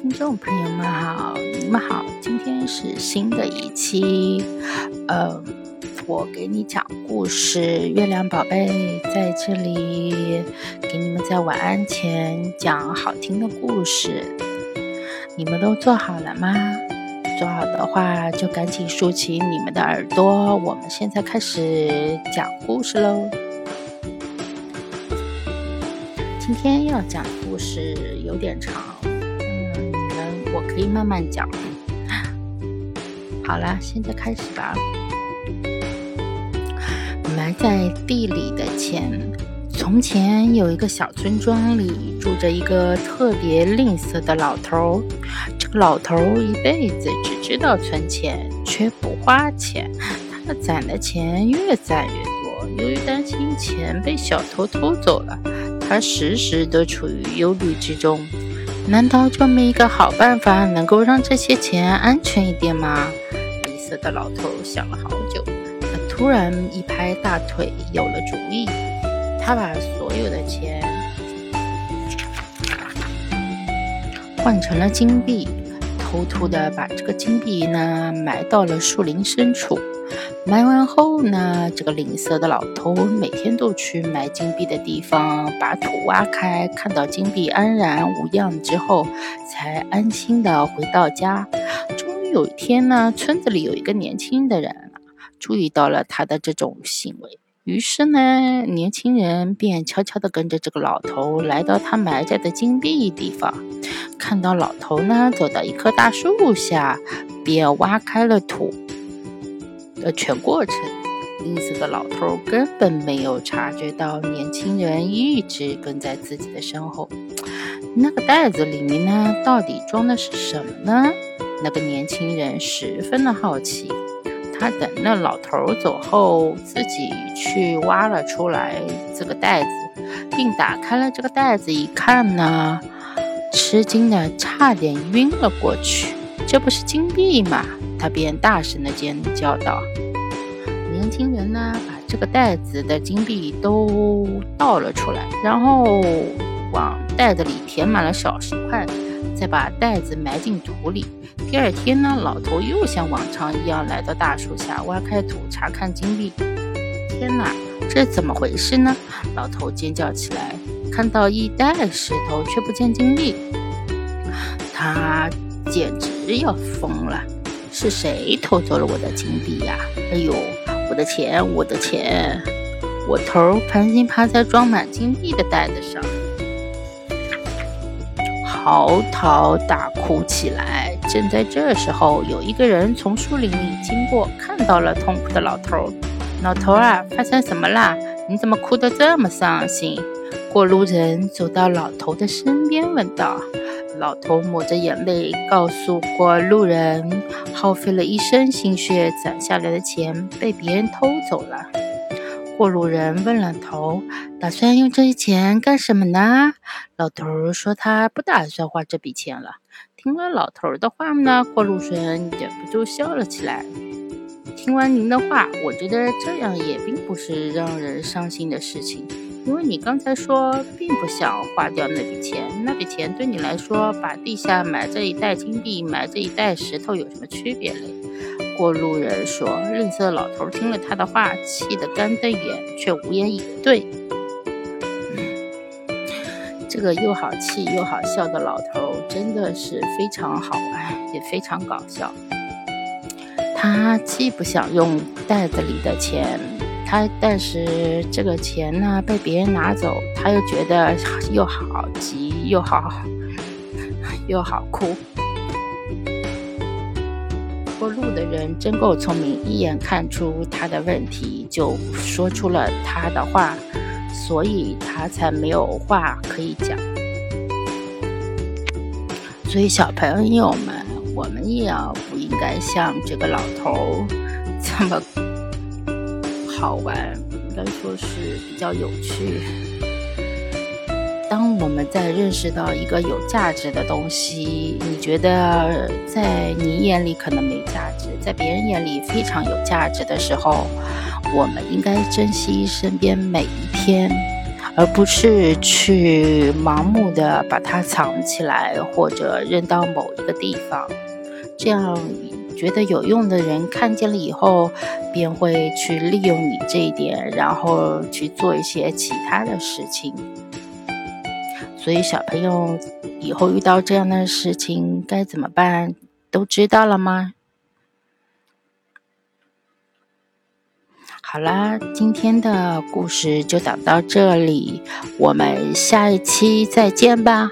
听众朋友们好，你们好，今天是新的一期，呃，我给你讲故事，月亮宝贝在这里给你们在晚安前讲好听的故事，你们都做好了吗？做好的话就赶紧竖起你们的耳朵，我们现在开始讲故事喽。今天要讲的故事有点长。我可以慢慢讲。好了，现在开始吧。埋在地里的钱。从前有一个小村庄里住着一个特别吝啬的老头。这个老头一辈子只知道存钱，却不花钱。他攒的钱越攒越多。由于担心钱被小偷偷走了，他时时都处于忧虑之中。难道就没一个好办法能够让这些钱安全一点吗？吝啬的老头想了好久，他突然一拍大腿，有了主意。他把所有的钱换成了金币，偷偷的把这个金币呢埋到了树林深处。埋完后呢，这个吝啬的老头每天都去埋金币的地方，把土挖开，看到金币安然无恙之后，才安心的回到家。终于有一天呢，村子里有一个年轻的人注意到了他的这种行为，于是呢，年轻人便悄悄的跟着这个老头来到他埋着的金币地方，看到老头呢走到一棵大树下，便挖开了土。的全过程，吝啬的老头根本没有察觉到年轻人一直跟在自己的身后。那个袋子里面呢，到底装的是什么呢？那个年轻人十分的好奇。他等那老头走后，自己去挖了出来这个袋子，并打开了这个袋子一看呢，吃惊的差点晕了过去。这不是金币吗？他便大声的尖叫道：“年轻人呢，把这个袋子的金币都倒了出来，然后往袋子里填满了小石块，再把袋子埋进土里。第二天呢，老头又像往常一样来到大树下，挖开土查看金币。天哪，这怎么回事呢？老头尖叫起来，看到一袋石头，却不见金币，他简直要疯了。”是谁偷走了我的金币呀？哎呦，我的钱，我的钱！我头盘心趴在装满金币的袋子上，嚎啕大哭起来。正在这时候，有一个人从树林里经过，看到了痛苦的老头。老头啊，发生什么啦？你怎么哭得这么伤心？过路人走到老头的身边，问道。老头抹着眼泪，告诉过路人，耗费了一生心血攒下来的钱被别人偷走了。过路人问老头，打算用这些钱干什么呢？老头说他不打算花这笔钱了。听了老头的话呢，过路人忍不住笑了起来。听完您的话，我觉得这样也并不是让人伤心的事情。因为你刚才说并不想花掉那笔钱，那笔钱对你来说，把地下埋着一袋金币，埋着一袋石头有什么区别嘞？过路人说。吝啬老头听了他的话，气得干瞪眼，却无言以对。这个又好气又好笑的老头真的是非常好玩，也非常搞笑。他既不想用袋子里的钱。他但是这个钱呢被别人拿走，他又觉得又好急又好又好哭。过路的人真够聪明，一眼看出他的问题，就说出了他的话，所以他才没有话可以讲。所以小朋友们，我们也要不应该像这个老头这么。好玩，应该说是比较有趣。当我们在认识到一个有价值的东西，你觉得在你眼里可能没价值，在别人眼里非常有价值的时候，我们应该珍惜身边每一天，而不是去盲目的把它藏起来或者扔到某一个地方。这样觉得有用的人看见了以后，便会去利用你这一点，然后去做一些其他的事情。所以小朋友以后遇到这样的事情该怎么办？都知道了吗？好啦，今天的故事就讲到这里，我们下一期再见吧。